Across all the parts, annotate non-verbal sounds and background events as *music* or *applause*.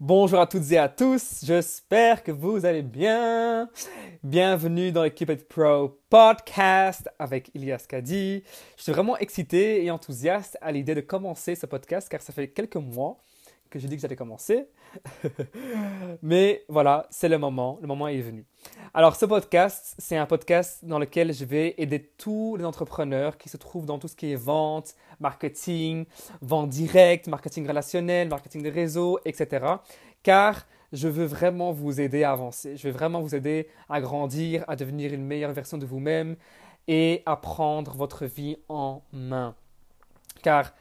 Bonjour à toutes et à tous, j'espère que vous allez bien. Bienvenue dans l'équipe Pro Podcast avec Ilias Kadi. Je suis vraiment excité et enthousiaste à l'idée de commencer ce podcast car ça fait quelques mois que j'ai dit que j'allais commencer. *laughs* Mais voilà, c'est le moment, le moment est venu. Alors ce podcast, c'est un podcast dans lequel je vais aider tous les entrepreneurs qui se trouvent dans tout ce qui est vente, marketing, vente directe, marketing relationnel, marketing de réseau, etc. Car je veux vraiment vous aider à avancer. Je veux vraiment vous aider à grandir, à devenir une meilleure version de vous-même et à prendre votre vie en main. Car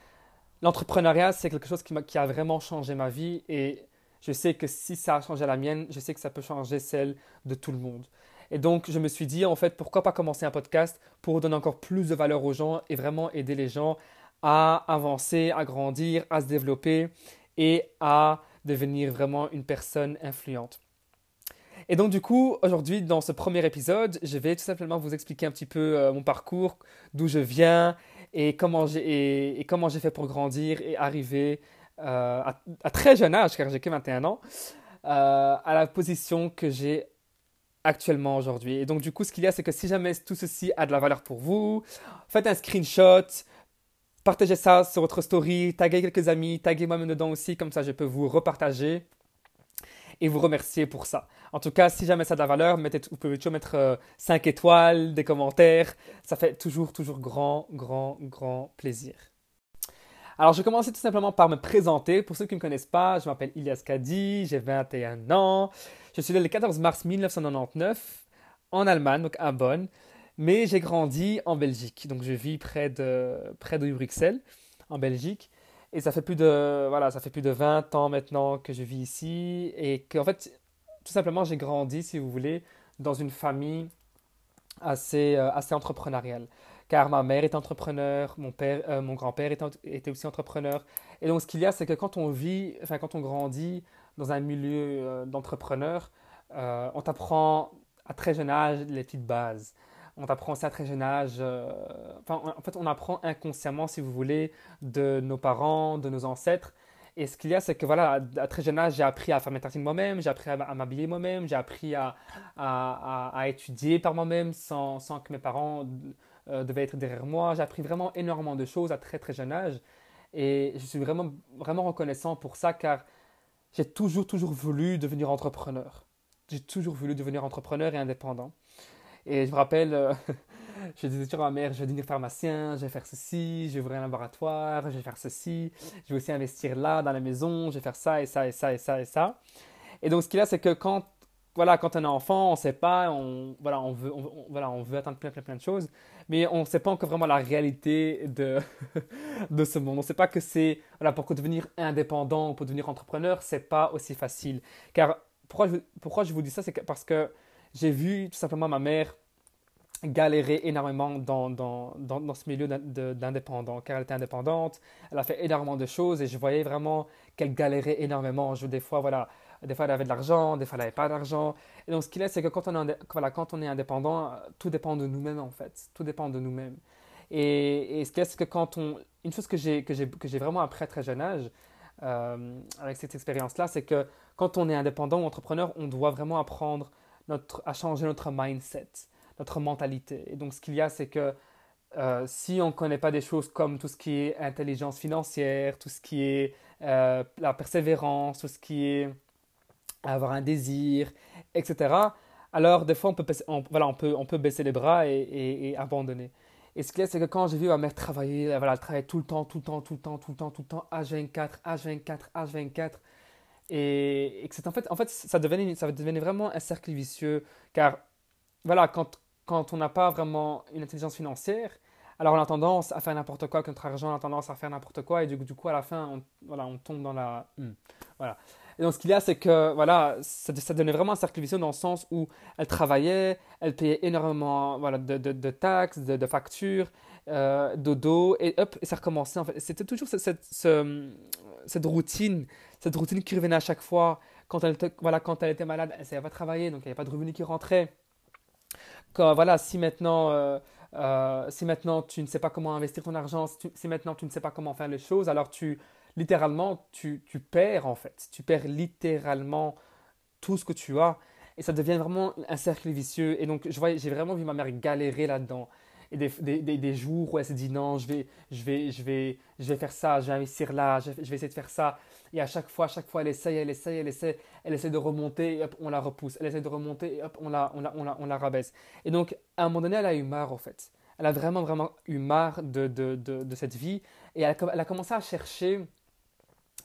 l'entrepreneuriat, c'est quelque chose qui, a vraiment changé ma vie et je sais que si ça a changé la mienne, je sais que ça peut changer celle de tout le monde. Et donc, je me suis dit, en fait, pourquoi pas commencer un podcast pour donner encore plus de valeur aux gens et vraiment aider les gens à avancer, à grandir, à se développer et à devenir vraiment une personne influente. Et donc du coup, aujourd'hui, dans ce premier épisode, je vais tout simplement vous expliquer un petit peu euh, mon parcours, d'où je viens et comment j'ai comment j'ai fait pour grandir et arriver euh, à, très jeune âge, car j'ai que 21 ans, euh, à la position que j'ai actuellement aujourd'hui. Et donc du coup, ce qu'il y a, c'est que si jamais tout ceci a de la valeur pour vous, faites un screenshot, partagez ça sur votre story, taguez quelques amis, taguez moi-même dedans aussi, comme ça je peux vous repartager et vous remercier pour ça. En tout cas, si jamais ça a de la valeur, vous pouvez toujours mettre 5 euh, étoiles, des commentaires. Ça fait toujours, toujours grand, grand, grand plaisir. Alors, je vais commencer tout simplement par me présenter. Pour ceux qui ne me connaissent pas, je m'appelle Ilias Kadi, j'ai 21 ans. Je suis né le 14 mars 1999 en Allemagne, donc à Bonn. Mais j'ai grandi en Belgique. Donc, je vis près de, près de Bruxelles, en Belgique. Et ça fait plus de, voilà, ça fait plus de 20 ans maintenant que je vis ici. Et qu'en fait, tout simplement, j'ai grandi, si vous voulez, dans une famille assez, euh, assez entrepreneuriale. Car ma mère est entrepreneur, mon, père, euh, mon grand-père était, aussi entrepreneur. Et donc, ce qu'il y a, c'est que quand on vit, enfin, quand on grandit dans un milieu euh, d'entrepreneurs, on t'apprend à très jeune âge les petites bases. On t'apprend ça à très jeune âge. enfin, en fait, on apprend inconsciemment, si vous voulez, de nos parents, de nos ancêtres, et ce qu'il y a, c'est que voilà, à très jeune âge, j'ai appris à faire mes tartines moi-même, j'ai appris à m'habiller moi-même, j'ai appris à, étudier par moi-même sans, sans, que mes parents euh, devaient être derrière moi. J'ai appris vraiment énormément de choses à très très jeune âge. Et je suis vraiment, vraiment reconnaissant pour ça car j'ai toujours, toujours voulu devenir entrepreneur. J'ai toujours voulu devenir entrepreneur et indépendant. Et je me rappelle, euh, *laughs* je disais toujours à ma mère, je vais devenir pharmacien, je vais faire ceci, je vais ouvrir un laboratoire, je vais faire ceci, je vais aussi investir là, dans la maison, je vais faire ça et ça et ça et ça et ça. Et donc, ce qu'il y a, c'est que quand, voilà, quand on est enfant, on ne sait pas, on, voilà, on, veut, voilà, on veut atteindre plein, plein, plein de choses, mais on ne sait pas encore vraiment la réalité de, *laughs* de ce monde. On ne sait pas que c'est, voilà, pour devenir indépendant ou pour devenir entrepreneur, c'est pas aussi facile. Car pourquoi pourquoi je vous dis ça, c'est parce que j'ai vu tout simplement ma mère galéré énormément dans, dans, dans, ce milieu d'indépendant, car elle était indépendante, elle a fait énormément de choses et je voyais vraiment qu'elle galérait énormément. Je, des fois, voilà, des fois elle avait de l'argent, des fois elle n'avait pas d'argent. Et donc ce qu'il est, c'est que quand on, est, voilà, quand on est indépendant, tout dépend de nous-mêmes en fait, tout dépend de nous-mêmes. Et, ce qu'il est, c'est que quand on... Une chose que j'ai vraiment appris à très jeune âge, euh, avec cette expérience-là, c'est que quand on est indépendant ou entrepreneur, on doit vraiment apprendre notre, à changer notre mindset notre mentalité. Et donc, ce qu'il y a, c'est que euh, si on ne connaît pas des choses comme tout ce qui est intelligence financière, tout ce qui est euh, la persévérance, tout ce qui est avoir un désir, etc., alors des fois, on peut, voilà, on peut, on peut baisser les bras et, et, abandonner. Et ce qu'il y a, c'est que quand j'ai vu ma mère travailler, voilà, elle travaillait tout le temps, tout le temps, tout le temps, tout le temps, tout le temps, H24, H24, H24, et, que c'est en fait, en fait ça, devenait, ça devenait vraiment un cercle vicieux, car voilà, quand, quand on n'a pas vraiment une intelligence financière, alors on a tendance à faire n'importe quoi avec notre argent, on a tendance à faire n'importe quoi, et du, du, coup, à la fin, on, voilà, on tombe dans la... Hmm, voilà. Et donc, ce qu'il y a, c'est que voilà, ça, ça, donnait vraiment un cercle vicieux dans le sens où elle travaillait, elle payait énormément voilà, de, de, taxes, de, factures, euh, dodo, et hop, et ça recommençait. En fait. C'était toujours cette, cette, cette, routine, cette routine qui revenait à chaque fois. Quand elle, voilà, quand elle était malade, elle ne savait pas travailler, donc il n'y avait pas de revenus qui rentraient voilà, si maintenant, euh, euh, si maintenant tu ne sais pas comment investir ton argent, si, maintenant tu ne sais pas comment faire les choses, alors tu littéralement, tu, tu perds en fait. Tu perds littéralement tout ce que tu as. Et ça devient vraiment un cercle vicieux. Et donc, j'ai vraiment vu ma mère galérer là-dedans. Et des, des, des, jours où elle s'est dit non, je vais, je, vais, je, vais, je vais faire ça, je vais investir là, je, vais essayer de faire ça. Et à chaque fois, à chaque fois, elle essaye, elle essaye, elle essaie, elle essaie de remonter, et hop, on la repousse. Elle essaie de remonter, et hop, on la, on la, on la, on la rabaisse. Et donc, à un moment donné, elle a eu marre, en fait. Elle a vraiment, vraiment eu marre de, de, de, cette vie. Et elle, a commencé à chercher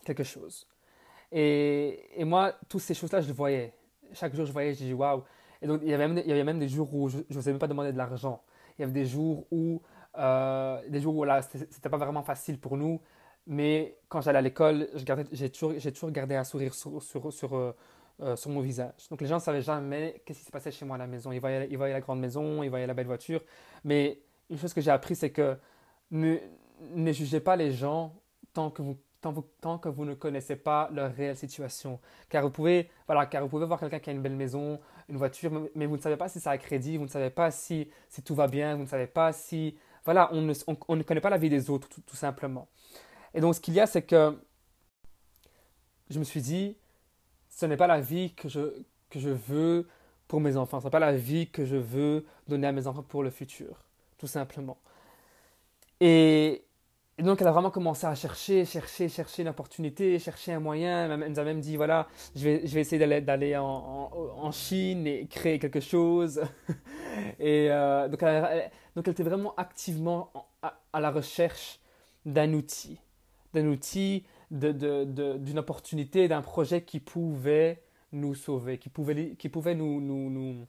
quelque chose. Et, et moi, toutes ces choses-là, je le voyais. Chaque jour, je voyais, je dis waouh. Et donc, il y, avait même, il y avait même des jours où je n'osais même pas demander de l'argent. Il y avait des jours où, euh, des jours où c'était pas vraiment facile pour nous. Mais quand j'allais à l'école, j'ai toujours, toujours gardé un sourire sur, sur, sur, euh, euh, sur, mon visage. Donc les gens ne savaient jamais qu'est-ce qui se passait chez moi à la maison. Ils voyaient, ils voyaient la grande maison, ils voyaient la belle voiture. Mais une chose que j'ai appris, c'est que ne, ne jugez pas les gens tant que vous tant, que vous ne connaissez pas leur réelle situation. Car vous pouvez, voilà, car vous pouvez voir quelqu'un qui a une belle maison, une voiture, mais vous ne savez pas si ça a crédit, vous ne savez pas si, si tout va bien, vous ne savez pas si... Voilà, on ne, on, ne connaît pas la vie des autres, tout, simplement. Et donc, ce qu'il y a, c'est que je me suis dit, ce n'est pas la vie que je, que je veux pour mes enfants, ce n'est pas la vie que je veux donner à mes enfants pour le futur, tout simplement. Et, et donc, elle a vraiment commencé à chercher, chercher, chercher une opportunité, chercher un moyen. Elle nous a même dit, voilà, je vais, je vais essayer d'aller en, Chine et créer quelque chose. *laughs* et euh, donc, elle, donc, elle était vraiment activement à, la recherche d'un outil, d'un outil, d'une de, de, opportunité, d'un projet qui pouvait nous sauver, qui pouvait, qui pouvait nous, nous,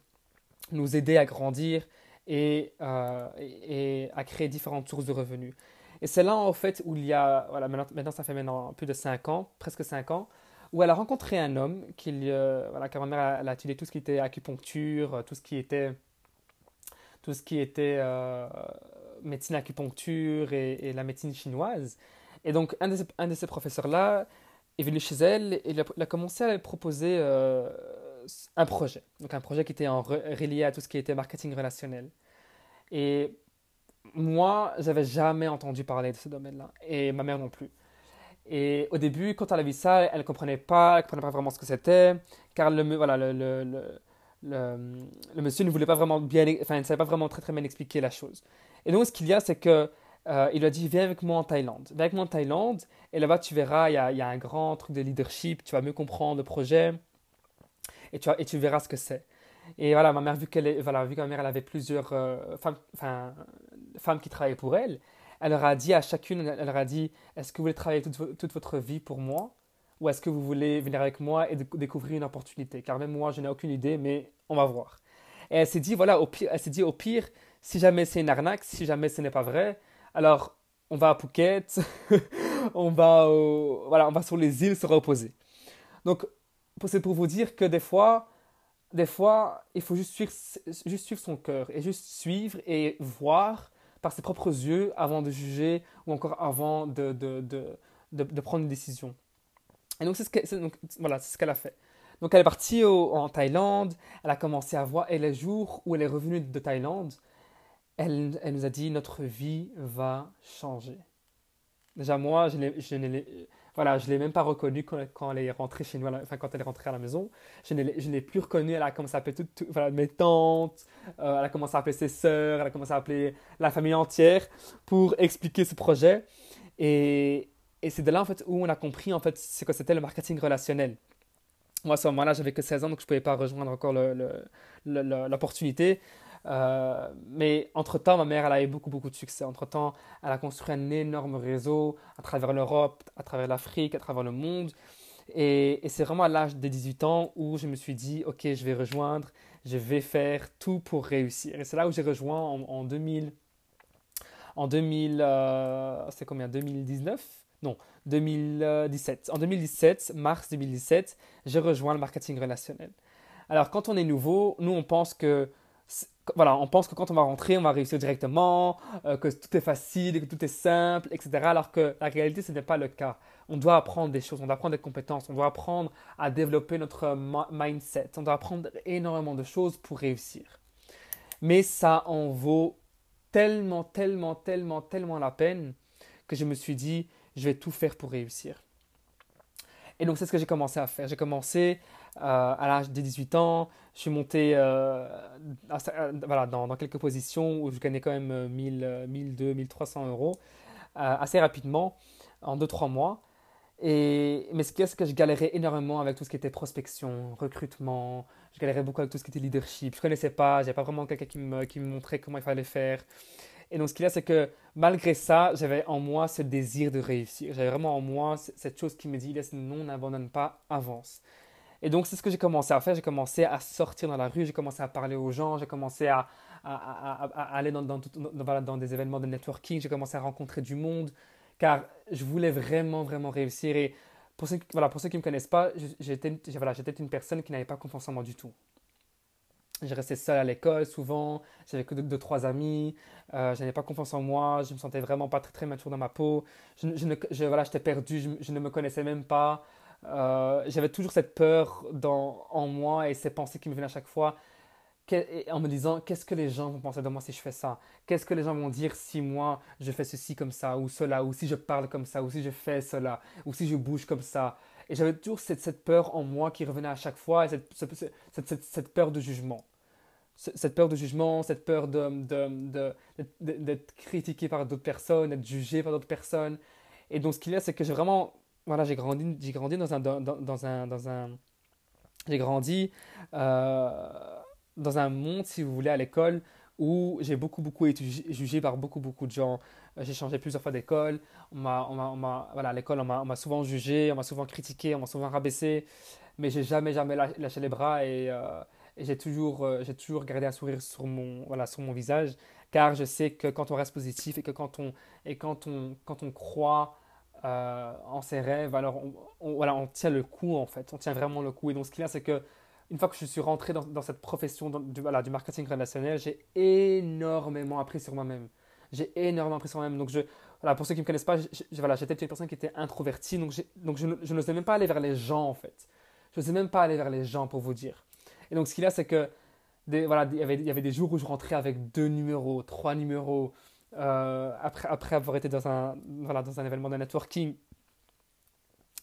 nous, aider à grandir et, euh, et à créer différentes sources de revenus. Et c'est là, en fait, où il y a, voilà, maintenant, ça fait maintenant plus de 5 ans, presque 5 ans, où elle a rencontré un homme, qui, euh, voilà, car ma mère elle a étudié tout ce qui était acupuncture, tout ce qui était, tout ce qui était euh, médecine acupuncture et, la médecine chinoise. Et donc, un de ces, un de ces professeurs-là est venu chez elle et il a, commencé à lui proposer euh, un projet. Donc, un projet qui était relié à tout ce qui était marketing relationnel. Et moi, j'avais jamais entendu parler de ce domaine-là, et ma mère non plus. Et au début, quand elle a vu ça, elle ne comprenait pas, elle comprenait pas vraiment ce que c'était, car le, voilà, le, le, le, le, monsieur ne voulait pas vraiment bien, enfin, ne savait pas vraiment très très bien expliquer la chose. Et donc, ce qu'il y a, c'est que euh, il lui a dit viens avec moi en Thaïlande. Viens avec moi en Thaïlande, et là-bas, tu verras, il y y a un grand truc de leadership, tu vas mieux comprendre le projet, et tu, et tu verras ce que c'est. Et voilà, ma mère, vu, qu'elle voilà, vu que ma mère elle avait plusieurs euh, enfin, femmes qui travaillaient pour elle, elle leur a dit à chacune, elle leur a dit, est-ce que vous voulez travailler toute, votre vie pour moi? Ou est-ce que vous voulez venir avec moi et découvrir une opportunité? Car même moi, je n'ai aucune idée, mais on va voir. Et elle s'est dit, voilà, au pire, elle s'est dit, au pire, si jamais c'est une arnaque, si jamais ce n'est pas vrai, alors on va à Phuket, *laughs* on va, voilà, on va sur les îles se reposer. Donc, c'est pour vous dire que des fois, des fois, il faut juste suivre, juste suivre son cœur et juste suivre et voir par ses propres yeux avant de juger ou encore avant de, de, de, de prendre une décision. Et donc, c'est ce voilà, ce qu'elle a fait. Donc, elle est partie en Thaïlande, elle a commencé à voir, et les jours où elle est revenue de Thaïlande, elle, elle nous a dit Notre vie va changer. Déjà, moi, je, je voilà, je ne l'ai même pas reconnue quand, elle est rentrée chez nous, enfin quand elle est rentrée à la maison. Je ne l'ai plus reconnue, elle a commencé à appeler toutes, voilà, mes tantes, euh, elle a commencé à appeler ses sœurs, elle a commencé à appeler la famille entière pour expliquer ce projet. Et, et c'est de là en fait où on a compris en fait ce que c'était le marketing relationnel. Moi à ce moment-là j'avais que 16 ans donc je ne pouvais pas rejoindre encore l'opportunité. Euh, mais entre-temps, ma mère, elle a eu beaucoup, beaucoup de succès. Entre-temps, elle a construit un énorme réseau à travers l'Europe, à travers l'Afrique, à travers le monde. Et, c'est vraiment à l'âge de 18 ans où je me suis dit, OK, je vais rejoindre, je vais faire tout pour réussir. Et c'est là où j'ai rejoint en, 2000. En 2000, euh, c'est combien? 2019 Non, 2017. En 2017, mars 2017, j'ai rejoint le marketing relationnel. Alors, quand on est nouveau, nous, on pense que voilà, on pense que quand on va rentrer, on va réussir directement, euh, que tout est facile, que tout est simple, etc. Alors que la réalité, ce n'est pas le cas. On doit apprendre des choses, on doit apprendre des compétences, on doit apprendre à développer notre mindset, on doit apprendre énormément de choses pour réussir. Mais ça en vaut tellement, tellement, tellement, tellement la peine que je me suis dit, je vais tout faire pour réussir. Et donc c'est ce que j'ai commencé à faire. J'ai commencé euh, à l'âge de 18 ans, je suis monté euh, voilà, dans, quelques positions où je gagnais quand même 1000, 1200, 1300 euros assez rapidement, en 2-3 mois. Et, mais ce qui est, c'est que je galérais énormément avec tout ce qui était prospection, recrutement. Je galérais beaucoup avec tout ce qui était leadership. Je ne connaissais pas, j'avais pas vraiment quelqu'un qui me, qui me montrait comment il fallait faire. Et donc, ce qu'il y a, c'est que malgré ça, j'avais en moi ce désir de réussir. J'avais vraiment en moi cette chose qui me dit, non, n'abandonne pas, avance. Et donc, c'est ce que j'ai commencé à faire. J'ai commencé à sortir dans la rue, j'ai commencé à parler aux gens, j'ai commencé à, aller dans, des événements de networking, j'ai commencé à rencontrer du monde. Car je voulais vraiment, vraiment réussir. Et pour ceux, voilà, pour ceux qui ne me connaissent pas, j'étais voilà, une personne qui n'avait pas confiance en moi du tout. Je restais seul à l'école souvent, j'avais que deux, trois amis, euh, je n'avais pas confiance en moi, je me sentais vraiment pas très, très mature dans ma peau, voilà, j'étais perdu, je, ne me connaissais même pas. Euh, j'avais toujours cette peur dans, en moi et ces pensées qui me venaient à chaque fois en me disant qu'est-ce que les gens vont penser de moi si je fais ça? Qu'est-ce que les gens vont dire si moi je fais ceci comme ça ou cela ou si je parle comme ça ou si je fais cela ou si je bouge comme ça? Et j'avais toujours cette, cette, peur en moi qui revenait à chaque fois et cette, cette, cette peur de jugement. Cette peur de jugement, cette peur d'être de, de, de, critiqué par d'autres personnes, d'être jugé par d'autres personnes. Et donc ce qu'il y a, c'est que j'ai vraiment, voilà, j'ai grandi, j'ai grandi dans un, dans, dans un, dans un, j'ai grandi euh, dans un monde, si vous voulez, à l'école où j'ai beaucoup, beaucoup été jugé par beaucoup, beaucoup de gens. Euh, j'ai changé plusieurs fois d'école. On m'a, on m'a, voilà, à l'école, on m'a, souvent jugé, on m'a souvent critiqué, on m'a souvent rabaissé. Mais j'ai jamais, jamais lâché les bras et, euh, j'ai toujours, j'ai toujours gardé un sourire sur mon, voilà, sur mon visage. Car je sais que quand on reste positif et que quand on, et quand on, quand on croit en ses rêves, alors on, voilà, on tient le coup en fait. On tient vraiment le coup. Et donc ce qu'il y a, c'est que une fois que je suis rentré dans, cette profession du, voilà, du marketing relationnel, j'ai énormément appris sur moi-même. J'ai énormément appris sur moi-même. Donc, je, voilà, pour ceux qui ne me connaissent pas, voilà, j'étais une personne qui était introvertie. Donc, donc je, je n'osais même pas aller vers les gens, en fait. Je n'osais même pas aller vers les gens, pour vous dire. Et donc, ce qu'il y a, c'est que voilà, il, y avait, il y avait des jours où je rentrais avec deux numéros, trois numéros, euh, après, avoir été dans un, voilà, dans un événement de networking.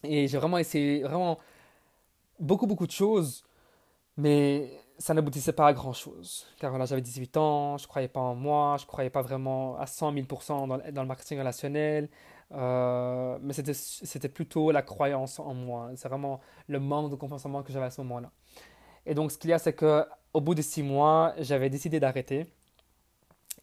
Et j'ai vraiment essayé, vraiment, beaucoup, beaucoup de choses mais ça n'aboutissait pas à grand chose. Car là, j'avais 18 ans, je ne croyais pas en moi, je ne croyais pas vraiment à 100 000 dans, dans le marketing relationnel. Euh, mais c'était plutôt la croyance en moi. C'est vraiment le manque de confiance en moi que j'avais à ce moment-là. Et donc, ce qu'il y a, c'est qu'au bout de six mois, j'avais décidé d'arrêter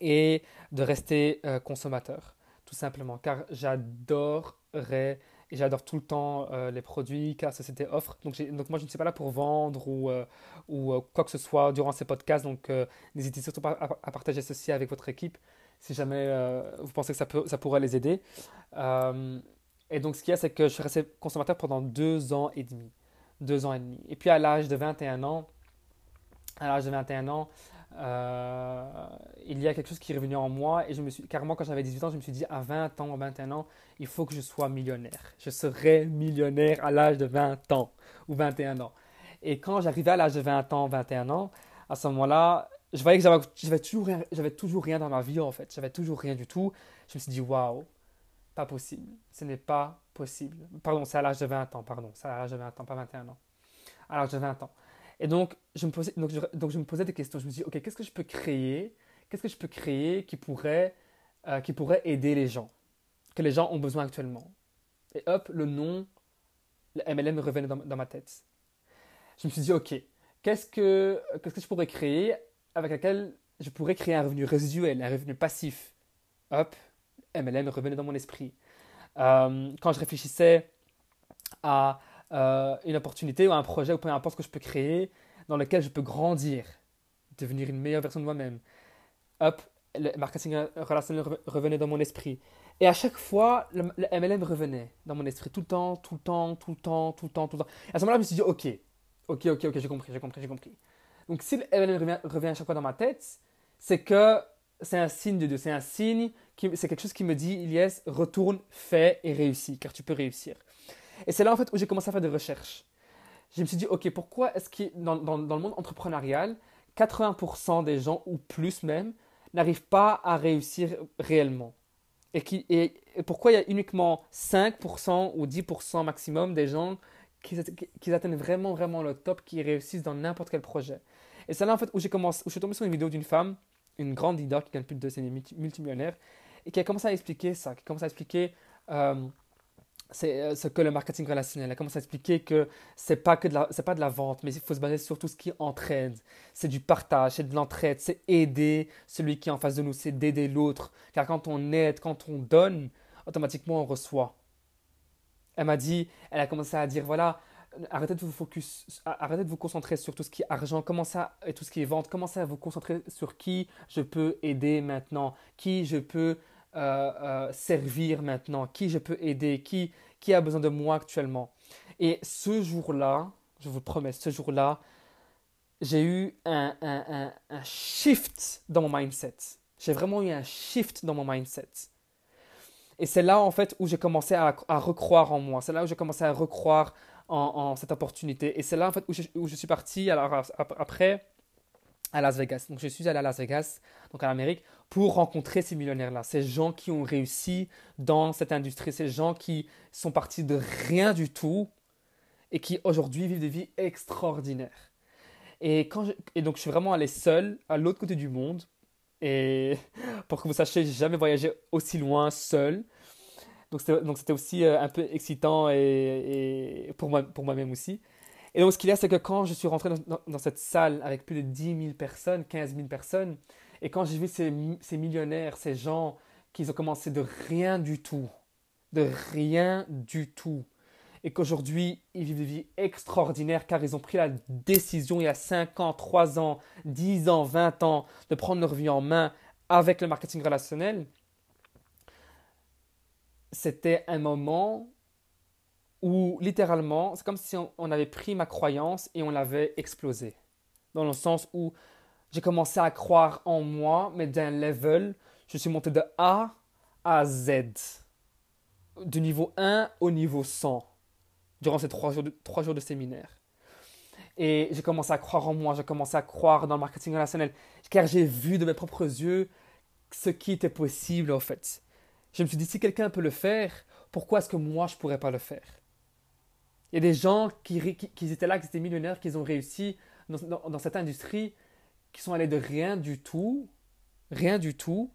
et de rester euh, consommateur, tout simplement. Car j'adorerais et j'adore tout le temps euh, les produits car ça c'était offre. Donc, donc moi je ne suis pas là pour vendre ou, euh, ou quoi que ce soit durant ces podcasts. Donc n'hésitez surtout pas à, partager ceci avec votre équipe si jamais vous pensez que ça, peut, ça pourrait les aider. et donc ce qu'il y a c'est que je suis resté consommateur pendant deux ans et demi. Deux ans et demi. Et puis à l'âge de 21 ans, à l'âge de 21 ans, euh, il y a quelque chose qui est revenu en moi et je me suis carrément quand j'avais 18 ans je me suis dit à 20 ans à 21 ans il faut que je sois millionnaire. Je serai millionnaire à l'âge de 20 ans ou 21 ans. Et quand j'arrivais à l'âge de 20 ans 21 ans à ce moment là je voyais que j'avais toujours j'avais toujours rien dans ma vie en fait. J'avais toujours rien du tout. Je me suis dit waouh pas possible. Ce n'est pas possible. Pardon c'est à l'âge de 20 ans pardon. C'est à l'âge de 20 ans pas 21 ans. À l'âge de 20 ans et donc, je me posais, donc, je, donc je me posais des questions. Je me dis, OK, qu'est-ce que je peux créer? Qu'est-ce que je peux créer qui pourrait, euh, qui pourrait aider les gens Que les gens ont besoin actuellement? Et hop, le nom, le MLM revenait dans, dans ma tête. Je me suis dit, OK, qu'est-ce que, que je pourrais créer avec lequel je pourrais créer un revenu résiduel, un revenu passif? Hop, MLM revenait dans mon esprit. Euh, quand je réfléchissais à euh, une opportunité ou un projet ou peu importe ce que je peux créer dans lequel je peux grandir, devenir une meilleure version de moi-même. Hop, le marketing relationnel revenait dans mon esprit. Et à chaque fois, le, MLM revenait dans mon esprit, tout le temps, tout le temps, tout le temps, tout le temps, tout le temps. Et à ce moment-là, je me suis dit, ok, ok, ok, ok, j'ai compris, j'ai compris, j'ai compris. Donc si le MLM revient, à chaque fois dans ma tête, c'est que c'est un signe de Dieu, c'est un signe, c'est quelque chose qui me dit, Ilyes, retourne, fais et réussis, car tu peux réussir. Et c'est là en fait où j'ai commencé à faire des recherches. Je me suis dit, ok, pourquoi est-ce que dans, dans, le monde entrepreneurial, 80% des gens, ou plus même, n'arrivent pas à réussir réellement? Et, qui, et, pourquoi il y a uniquement 5% ou 10% maximum des gens qui, qui, atteignent vraiment, vraiment le top, qui réussissent dans n'importe quel projet? Et c'est là en fait où, commencé, où je suis tombé sur une vidéo d'une femme, une grande leader qui gagne plus de 2 multimillionnaire, et qui a commencé à expliquer ça, qui a commencé à expliquer euh, c'est euh, ce que le marketing relationnel. Elle commence à expliquer que c'est pas que de la, c'est pas de la vente, mais il faut se baser sur tout ce qui entraide. C'est du partage, c'est de l'entraide, c'est aider celui qui est en face de nous, c'est d'aider l'autre. Car quand on aide, quand on donne, automatiquement on reçoit. Elle m'a dit, elle a commencé à dire voilà, arrêtez de vous focus, arrêtez de vous concentrer sur tout ce qui est argent, commencez et tout ce qui est vente, commencez à vous concentrer sur qui je peux aider maintenant, qui je peux servir maintenant, qui je peux aider, qui, qui a besoin de moi actuellement. Et ce jour-là, je vous promets, ce jour-là, j'ai eu un, un, un, shift dans mon mindset. J'ai vraiment eu un shift dans mon mindset. Et c'est là, en fait, où j'ai commencé à, à, recroire en moi. C'est là où j'ai commencé à recroire en, en, cette opportunité. Et c'est là, en fait, où je, où je suis parti. Alors, après, à Las Vegas. Donc je suis allé à Las Vegas, donc en Amérique, pour rencontrer ces millionnaires-là, ces gens qui ont réussi dans cette industrie, ces gens qui sont partis de rien du tout et qui aujourd'hui vivent des vies extraordinaires. Et, donc je suis vraiment allé seul à l'autre côté du monde. Et *laughs* pour que vous sachiez, j'ai jamais voyagé aussi loin seul. Donc c'était aussi euh, un peu excitant et, pour moi-même aussi. Et donc, ce qu'il y a, c'est que quand je suis rentré dans, cette salle avec plus de 10 000 personnes, 15 000 personnes, et quand j'ai vu ces, ces, millionnaires, ces gens qui ont commencé de rien du tout, de rien du tout, et qu'aujourd'hui, ils vivent des vies extraordinaires car ils ont pris la décision il y a 5 ans, 3 ans, 10 ans, 20 ans de prendre leur vie en main avec le marketing relationnel, c'était un moment où littéralement, c'est comme si on, avait pris ma croyance et on l'avait explosée. Dans le sens où j'ai commencé à croire en moi, mais d'un level, je suis monté de A à Z. Du niveau 1 au niveau 100. Durant ces trois jours de, trois jours de séminaire. Et j'ai commencé à croire en moi, j'ai commencé à croire dans le marketing relationnel. Car j'ai vu de mes propres yeux ce qui était possible en fait. Je me suis dit, si quelqu'un peut le faire, pourquoi est-ce que moi je ne pourrais pas le faire? Il y a des gens qui, étaient là, qui étaient millionnaires, qui ont réussi dans, cette industrie, qui sont allés de rien du tout, rien du tout.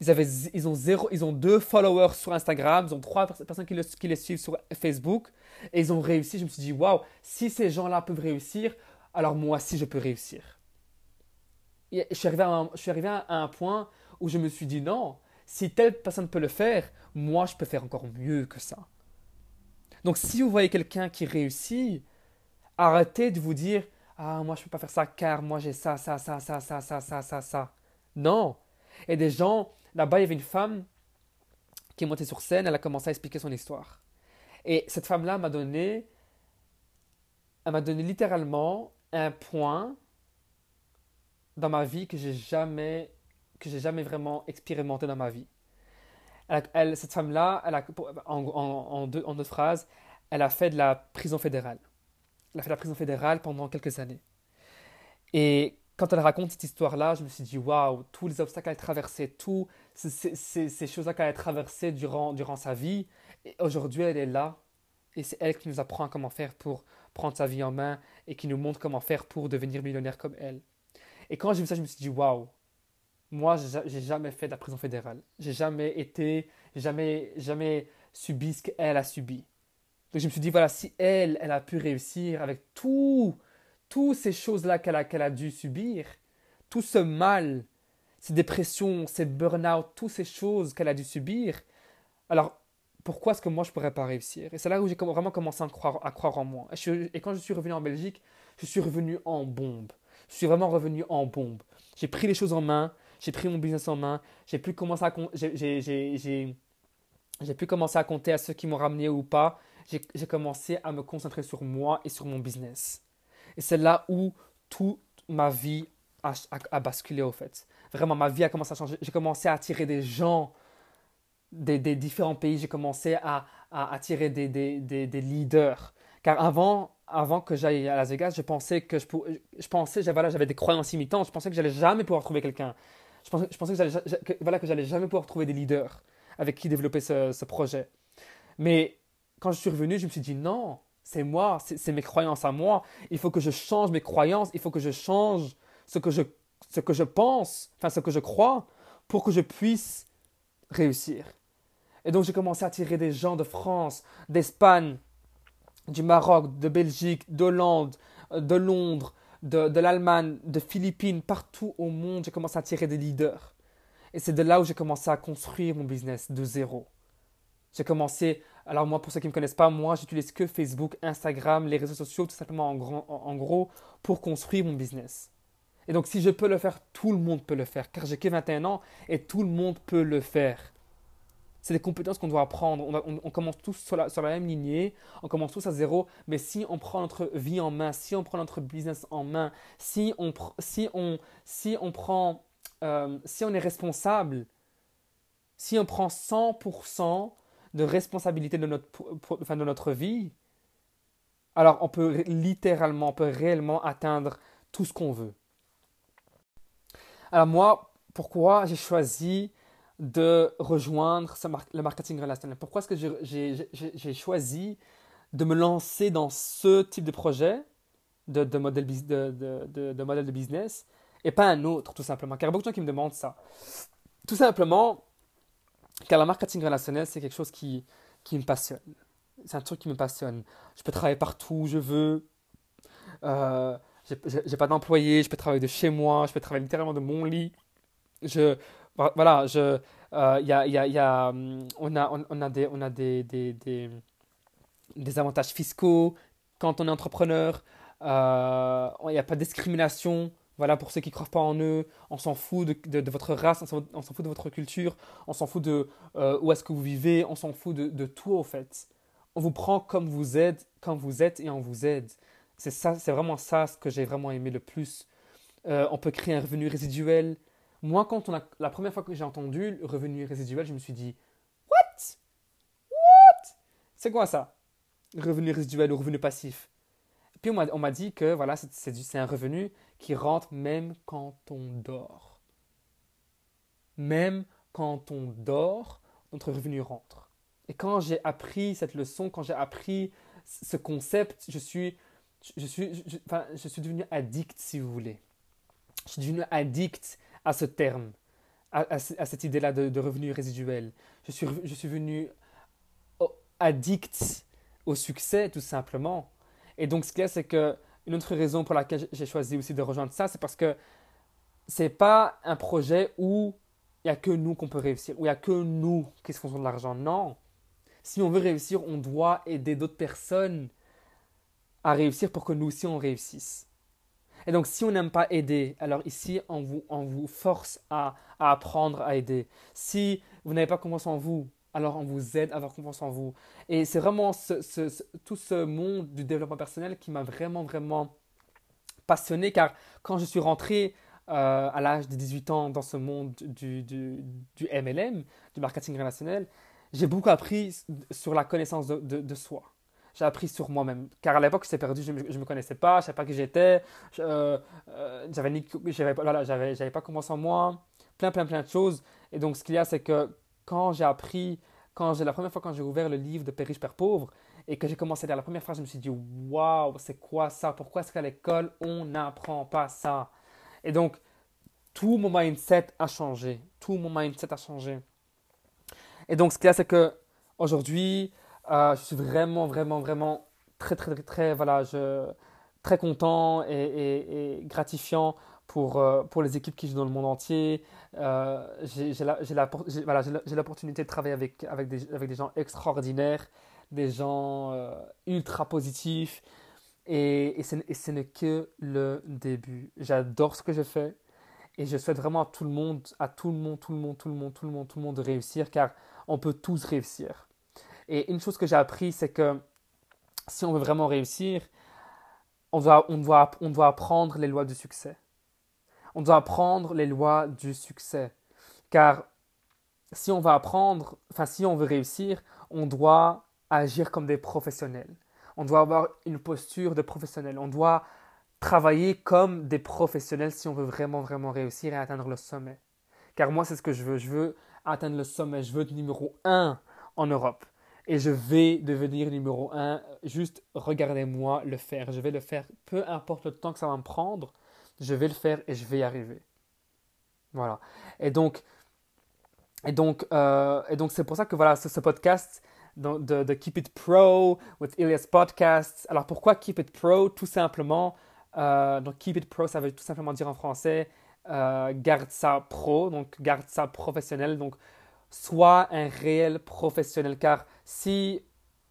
Ils, avaient, ils, ont zéro, ils ont deux followers sur Instagram, ils ont trois personnes qui, qui les suivent sur Facebook, et ils ont réussi. Je me suis dit, waouh, si ces gens-là peuvent réussir, alors moi aussi je peux réussir. je suis, arrivé à un, je suis arrivé à un point où je me suis dit, non, si telle personne peut le faire, moi je peux faire encore mieux que ça. Donc si vous voyez quelqu'un qui réussit, arrêtez de vous dire Ah, moi je ne peux pas faire ça car moi j'ai ça, ça, ça, ça, ça, ça, ça, ça, ça. Non. Et des gens, là-bas il y avait une femme qui est montée sur scène, elle a commencé à expliquer son histoire. Et cette femme-là m'a donné, elle m'a donné littéralement un point dans ma vie que j'ai jamais, que j'ai jamais vraiment expérimenté dans ma vie cette femme-là, en, deux, phrases, elle a fait de la prison fédérale. Elle a fait de la prison fédérale pendant quelques années. Et quand elle raconte cette histoire-là, je me suis dit, waouh, tous les obstacles qu'elle a traversés, toutes ces, choses-là qu'elle a traversées durant, sa vie, aujourd'hui elle est là. Et c'est elle qui nous apprend comment faire pour prendre sa vie en main et qui nous montre comment faire pour devenir millionnaire comme elle. Et quand j'ai vu ça, je me suis dit, waouh, moi, j'ai jamais fait de la prison fédérale. J'ai jamais été, jamais, jamais subi ce qu'elle a subi. Donc je me suis dit, voilà, si elle, elle a pu réussir avec tout, toutes ces choses-là qu'elle a, qu'elle a dû subir, tout ce mal, ces dépressions, ces burn-out, toutes ces choses qu'elle a dû subir, alors pourquoi est-ce que moi je ne pourrais pas réussir? Et c'est là où j'ai vraiment commencé à croire, à croire en moi. et quand je suis revenu en Belgique, je suis revenu en bombe. Je suis vraiment revenu en bombe. J'ai pris les choses en main, j'ai pris mon business en main, j'ai pu commencer à j'ai pu commencer à compter à ceux qui m'ont ramené ou pas. J'ai commencé à me concentrer sur moi et sur mon business. Et c'est là où toute ma vie a, a, basculé au fait. Vraiment, ma vie a commencé à changer. J'ai commencé à attirer des gens des, des différents pays. J'ai commencé à, à attirer des, des, des, leaders. Car avant, avant que j'aille à Las Vegas, je pensais que je, je j'avais des croyances imitantes. Je pensais que j'allais jamais pouvoir trouver quelqu'un. Je pensais, que que, voilà, que j'allais jamais pouvoir trouver des leaders avec qui développer ce, projet. Mais quand je suis revenu, je me suis dit non, c'est moi, c'est mes croyances à moi. Il faut que je change mes croyances, il faut que je change ce que je, ce que je pense, enfin ce que je crois, pour que je puisse réussir. Et donc j'ai commencé à attirer des gens de France, d'Espagne, du Maroc, de Belgique, d'Hollande, de Londres, de, l'Allemagne, de Philippines, partout au monde, j'ai commencé à attirer des leaders. Et c'est de là où j'ai commencé à construire mon business de zéro. J'ai commencé, alors moi pour ceux qui ne me connaissent pas, moi j'utilise que Facebook, Instagram, les réseaux sociaux, tout simplement en, en, gros, pour construire mon business. Et donc si je peux le faire, tout le monde peut le faire, car j'ai que 21 ans et tout le monde peut le faire. C'est des compétences qu'on doit apprendre. On, commence tous sur la, même lignée, on commence tous à zéro, mais si on prend notre vie en main, si on prend notre business en main, si on, si on, si on prend, euh, si on est responsable, si on prend 100% de responsabilité de notre, de notre vie, alors on peut littéralement, on peut réellement atteindre tout ce qu'on veut. Alors moi, pourquoi j'ai choisi de rejoindre le marketing relationnel Pourquoi est-ce que j'ai choisi de me lancer dans ce type de projet, de, modèle de business, et pas un autre, tout simplement? Car il y a beaucoup de gens qui me demandent ça. Tout simplement, car le marketing relationnel, c'est quelque chose qui, qui me passionne. C'est un truc qui me passionne. Je peux travailler partout où je veux. Euh, j'ai pas d'employé, je peux travailler de chez moi, je peux travailler littéralement de mon lit. Je, voilà, je, euh, y a, y a, hum, on, a, on, a, des, on a des, des, des, des, avantages fiscaux quand on est entrepreneur. Euh, il n'y a pas de discrimination voilà, pour ceux qui ne croient pas en eux, on s'en fout de, de, votre race, on s'en fout de votre culture, on s'en fout de euh, où est-ce que vous vivez, on s'en fout de, de, tout au fait. On vous prend comme vous êtes, quand vous êtes et on vous aide. C'est ça, c'est vraiment ça ce que j'ai vraiment aimé le plus. Euh, on peut créer un revenu résiduel. Moi, quand on a, la première fois que j'ai entendu le revenu résiduel, je me suis dit, what, what, c'est quoi ça, revenu résiduel ou revenu passif? Puis on m'a dit que voilà, c'est un revenu qui rentre même quand on dort. Même quand on dort, notre revenu rentre. Et quand j'ai appris cette leçon, quand j'ai appris ce concept, je suis, je, suis, enfin, je suis devenu addict, si vous voulez. Je suis devenu addict à ce terme, à, cette idée-là de, revenu résiduel. Je suis, je suis devenu addict au succès, tout simplement. Et donc, ce qu'il y a, c'est que une autre raison pour laquelle j'ai choisi aussi de rejoindre ça, c'est parce que c'est pas un projet où il n'y a que nous qu'on peut réussir, où il n'y a que nous qui se font de l'argent. Non. Si on veut réussir, on doit aider d'autres personnes à réussir pour que nous aussi on réussisse. Et donc, si on n'aime pas aider, alors ici, on vous, on vous force à, à apprendre à aider. Si vous n'avez pas confiance en vous, alors on vous aide à avoir confiance en vous. Et c'est vraiment tout ce monde du développement personnel qui m'a vraiment, vraiment passionné, car quand je suis rentré euh, à l'âge de 18 ans dans ce monde du, du, MLM, du marketing relationnel, j'ai beaucoup appris sur la connaissance de, soi. J'ai appris sur moi-même. Car à l'époque, j'étais perdu, je ne me, connaissais pas, je ne savais pas qui j'étais, euh, euh, j'avais, pas confiance en moi, plein, plein, plein de choses. Et donc, ce qu'il y a, c'est que quand j'ai appris, quand la première fois quand j'ai ouvert le livre de Père riche, Père pauvre, et que j'ai commencé à lire la première phrase, je me suis dit, waouh, c'est quoi ça? Pourquoi est-ce qu'à l'école, on n'apprend pas ça? Et donc, tout mon mindset a changé. Tout mon mindset a changé. Et donc, ce qu'il y a, c'est que aujourd'hui, euh, je suis vraiment, vraiment, vraiment très, très, très, très, voilà, je, très content et gratifiant pour, euh, pour les équipes qui jouent dans le monde entier. Euh, j'ai l'opportunité de travailler avec, avec, des, avec des gens extraordinaires, des gens euh, ultra positifs. Et, et ce n'est que le début. J'adore ce que je fais. Et je souhaite vraiment à tout le monde, à tout le monde, tout le monde, tout le monde, tout le monde, tout le monde de réussir, car on peut tous réussir. Et une chose que j'ai appris, c'est que si on veut vraiment réussir, on doit, on, doit, on doit apprendre les lois du succès on doit apprendre les lois du succès. Car si on va apprendre, enfin si on veut réussir, on doit agir comme des professionnels. On doit avoir une posture de professionnel. On doit travailler comme des professionnels si on veut vraiment, vraiment réussir et atteindre le sommet. Car moi, c'est ce que je veux. Je veux atteindre le sommet. Je veux être numéro 1 en Europe. Et je vais devenir numéro 1. Juste regardez-moi le faire. Je vais le faire. Peu importe le temps que ça va me prendre, je vais le faire et je vais y arriver. Voilà. Et donc, et donc, euh, et donc c'est pour ça que voilà, ce, podcast de, Keep It Pro with Ilias Podcasts. Alors pourquoi Keep It Pro? Tout simplement, euh, donc Keep It Pro, ça veut tout simplement dire en français euh, garde ça pro, donc garde ça professionnel. Donc sois un réel professionnel, car si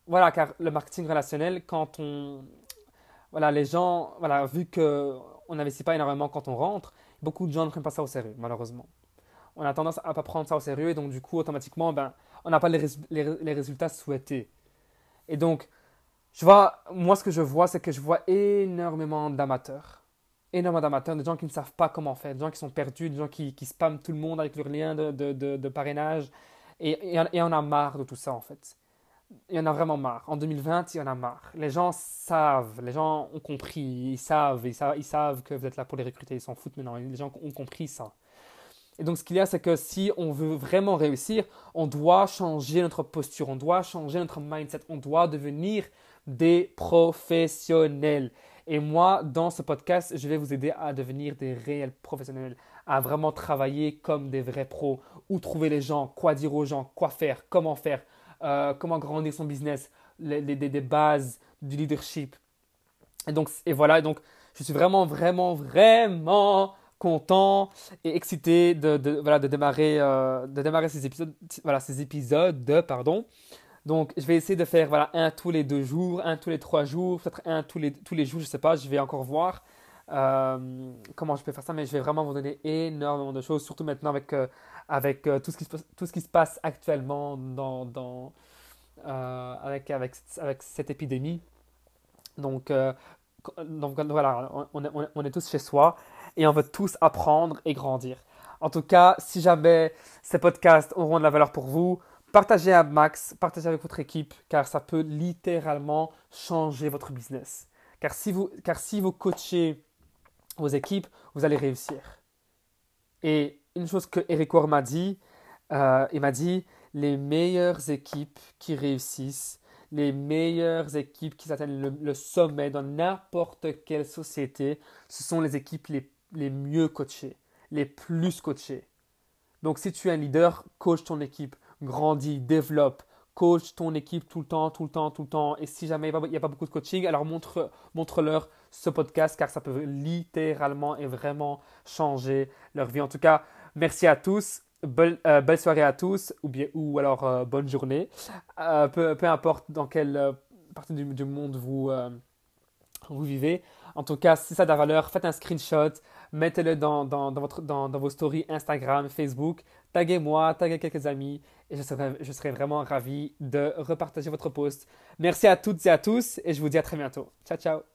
voilà, car le marketing relationnel, quand on voilà, les gens, voilà, vu que on n'investit pas énormément quand on rentre, beaucoup de gens ne prennent pas ça au sérieux, malheureusement. On a tendance à ne pas prendre ça au sérieux et donc du coup, automatiquement, ben, on n'a pas les, les, résultats souhaités. Et donc, je vois, moi, ce que je vois, c'est que je vois énormément d'amateurs. Énormément d'amateurs, de gens qui ne savent pas comment faire, de gens qui sont perdus, de gens qui, qui spamment tout le monde avec leur lien de, de, parrainage. Et, et, on a marre de tout ça, en fait. Il y en a vraiment marre. En 2020, il y en a marre. Les gens savent, les gens ont compris, ils savent, ils savent, que vous êtes là pour les recruter, ils s'en foutent maintenant. Les gens ont compris ça. Et donc, ce qu'il y a, c'est que si on veut vraiment réussir, on doit changer notre posture, on doit changer notre mindset, on doit devenir des professionnels. Et moi, dans ce podcast, je vais vous aider à devenir des réels professionnels, à vraiment travailler comme des vrais pros, où trouver les gens, quoi dire aux gens, quoi faire, comment faire, euh, comment grandir son business, les, bases du leadership. Et donc, et voilà, donc je suis vraiment, vraiment, vraiment content et excité de, de, voilà, de, démarrer, euh, de démarrer ces épisodes, voilà, ces épisodes pardon. Donc, je vais essayer de faire voilà, un tous les deux jours, un tous les trois jours, peut-être un tous les, tous les jours, je ne sais pas, je vais encore voir euh, comment je peux faire ça, mais je vais vraiment vous donner énormément de choses, surtout maintenant avec, avec tout, ce qui se, tout ce qui se passe actuellement dans, dans, avec, avec, avec cette épidémie. Donc, donc voilà, on, on, on, est tous chez soi et on veut tous apprendre et grandir. En tout cas, si jamais ces podcasts auront de la valeur pour vous, partagez à max, partagez avec votre équipe, car ça peut littéralement changer votre business. Car si vous, car si vous coachez vos équipes, vous allez réussir. Et une chose que Eric Ward m'a dit, euh, il m'a dit, les meilleures équipes qui réussissent, les meilleures équipes qui atteignent le, sommet dans n'importe quelle société, ce sont les équipes les les mieux coachés, les plus coachés. Donc si tu es un leader, coach ton équipe, grandis, développe, coach ton équipe tout le temps, tout le temps, tout le temps. Et si jamais il n'y a pas beaucoup de coaching, alors montre, montre-leur ce podcast car ça peut littéralement et vraiment changer leur vie. En tout cas, merci à tous. Belle, euh, belle soirée à tous ou, bien, ou alors euh, bonne journée. Euh, peu, peu, importe dans quelle partie du, monde vous, vous vivez. En tout cas, si ça a de la valeur, faites un screenshot, mettez-le dans, dans, dans, dans, vos stories Instagram, Facebook, taguez-moi, taguez quelques amis et je serai, je serai vraiment ravi de repartager votre post. Merci à toutes et à tous et je vous dis à très bientôt. Ciao, ciao.